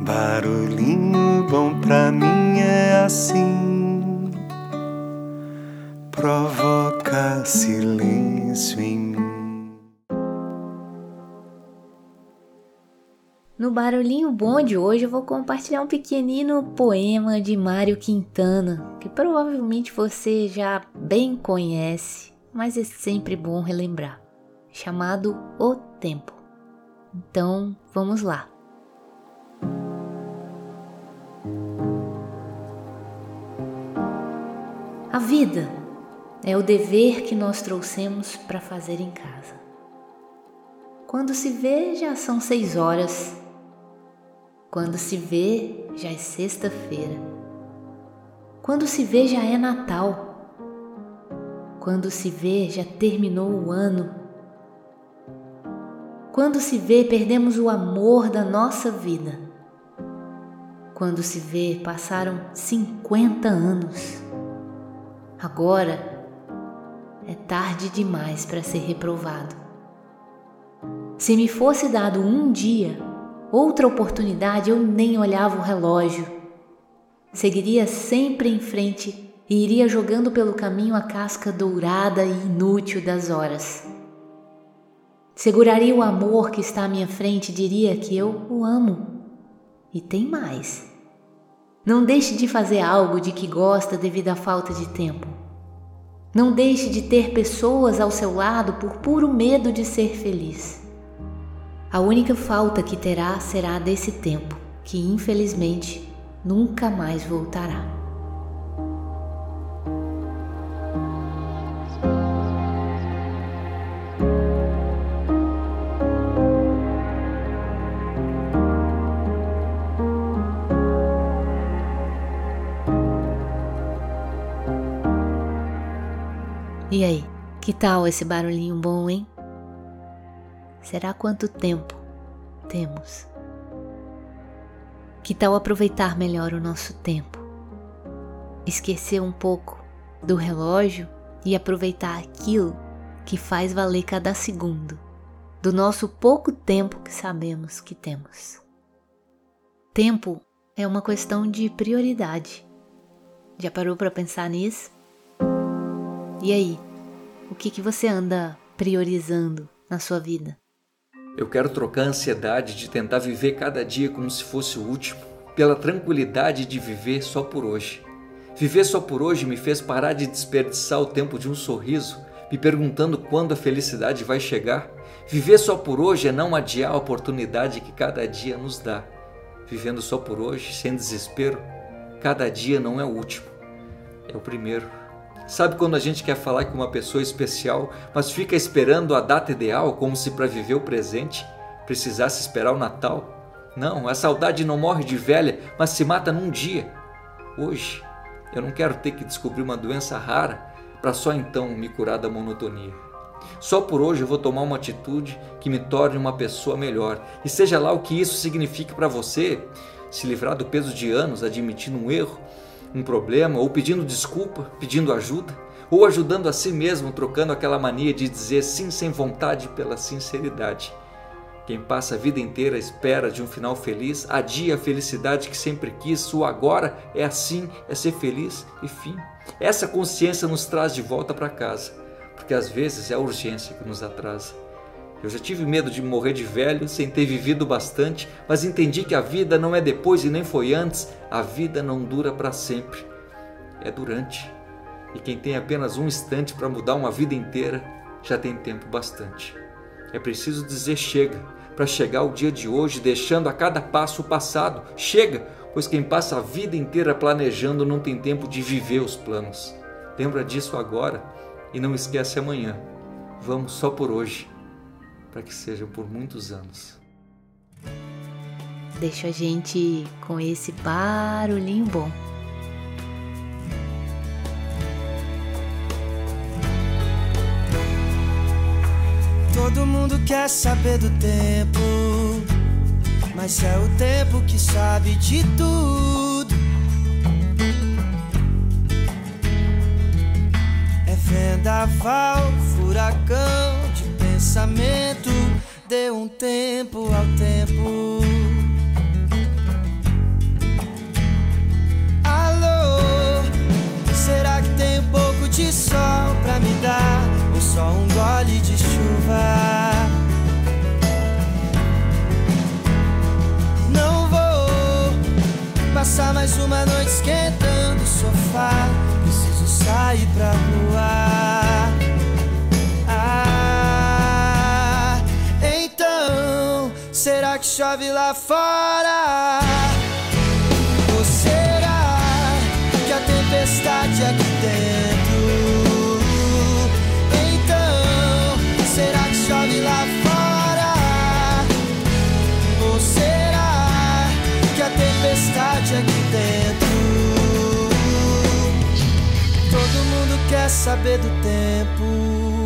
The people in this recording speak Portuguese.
Barulhinho bom pra mim é assim, provoca silêncio em mim. No Barulhinho Bom de hoje eu vou compartilhar um pequenino poema de Mário Quintana, que provavelmente você já bem conhece, mas é sempre bom relembrar, chamado O Tempo. Então, vamos lá. A vida é o dever que nós trouxemos para fazer em casa. Quando se vê, já são seis horas. Quando se vê, já é sexta-feira. Quando se vê, já é Natal. Quando se vê, já terminou o ano. Quando se vê, perdemos o amor da nossa vida. Quando se vê, passaram 50 anos. Agora é tarde demais para ser reprovado. Se me fosse dado um dia, outra oportunidade, eu nem olhava o relógio. Seguiria sempre em frente e iria jogando pelo caminho a casca dourada e inútil das horas. Seguraria o amor que está à minha frente e diria que eu o amo. E tem mais. Não deixe de fazer algo de que gosta devido à falta de tempo. Não deixe de ter pessoas ao seu lado por puro medo de ser feliz. A única falta que terá será desse tempo, que infelizmente nunca mais voltará. E aí, que tal esse barulhinho bom, hein? Será quanto tempo temos? Que tal aproveitar melhor o nosso tempo? Esquecer um pouco do relógio e aproveitar aquilo que faz valer cada segundo do nosso pouco tempo que sabemos que temos. Tempo é uma questão de prioridade. Já parou para pensar nisso? E aí, o que, que você anda priorizando na sua vida? Eu quero trocar a ansiedade de tentar viver cada dia como se fosse o último, pela tranquilidade de viver só por hoje. Viver só por hoje me fez parar de desperdiçar o tempo de um sorriso, me perguntando quando a felicidade vai chegar. Viver só por hoje é não adiar a oportunidade que cada dia nos dá. Vivendo só por hoje, sem desespero, cada dia não é o último, é o primeiro. Sabe quando a gente quer falar com uma pessoa especial, mas fica esperando a data ideal como se para viver o presente precisasse esperar o Natal? Não, a saudade não morre de velha, mas se mata num dia. Hoje, eu não quero ter que descobrir uma doença rara para só então me curar da monotonia. Só por hoje eu vou tomar uma atitude que me torne uma pessoa melhor. E seja lá o que isso signifique para você, se livrar do peso de anos admitindo um erro, um problema, ou pedindo desculpa, pedindo ajuda, ou ajudando a si mesmo, trocando aquela mania de dizer sim sem vontade pela sinceridade. Quem passa a vida inteira à espera de um final feliz, adia a felicidade que sempre quis, o agora é assim, é ser feliz e fim. Essa consciência nos traz de volta para casa, porque às vezes é a urgência que nos atrasa. Eu já tive medo de morrer de velho sem ter vivido bastante, mas entendi que a vida não é depois e nem foi antes, a vida não dura para sempre, é durante. E quem tem apenas um instante para mudar uma vida inteira já tem tempo bastante. É preciso dizer chega para chegar o dia de hoje, deixando a cada passo o passado. Chega, pois quem passa a vida inteira planejando não tem tempo de viver os planos. Lembra disso agora e não esquece amanhã. Vamos só por hoje para que seja por muitos anos. Deixa a gente com esse barulhinho bom. Todo mundo quer saber do tempo, mas é o tempo que sabe de tudo. É vendaval, furacão tempo ao tempo. Alô, será que tem um pouco de sol pra me dar? Ou só um gole de chuva? Não vou passar mais uma noite esquentando o sofá. Preciso sair pra rua. Que chove lá fora? Ou será que a tempestade é aqui dentro? Então, será que chove lá fora? Ou será que a tempestade é aqui dentro? Todo mundo quer saber do tempo.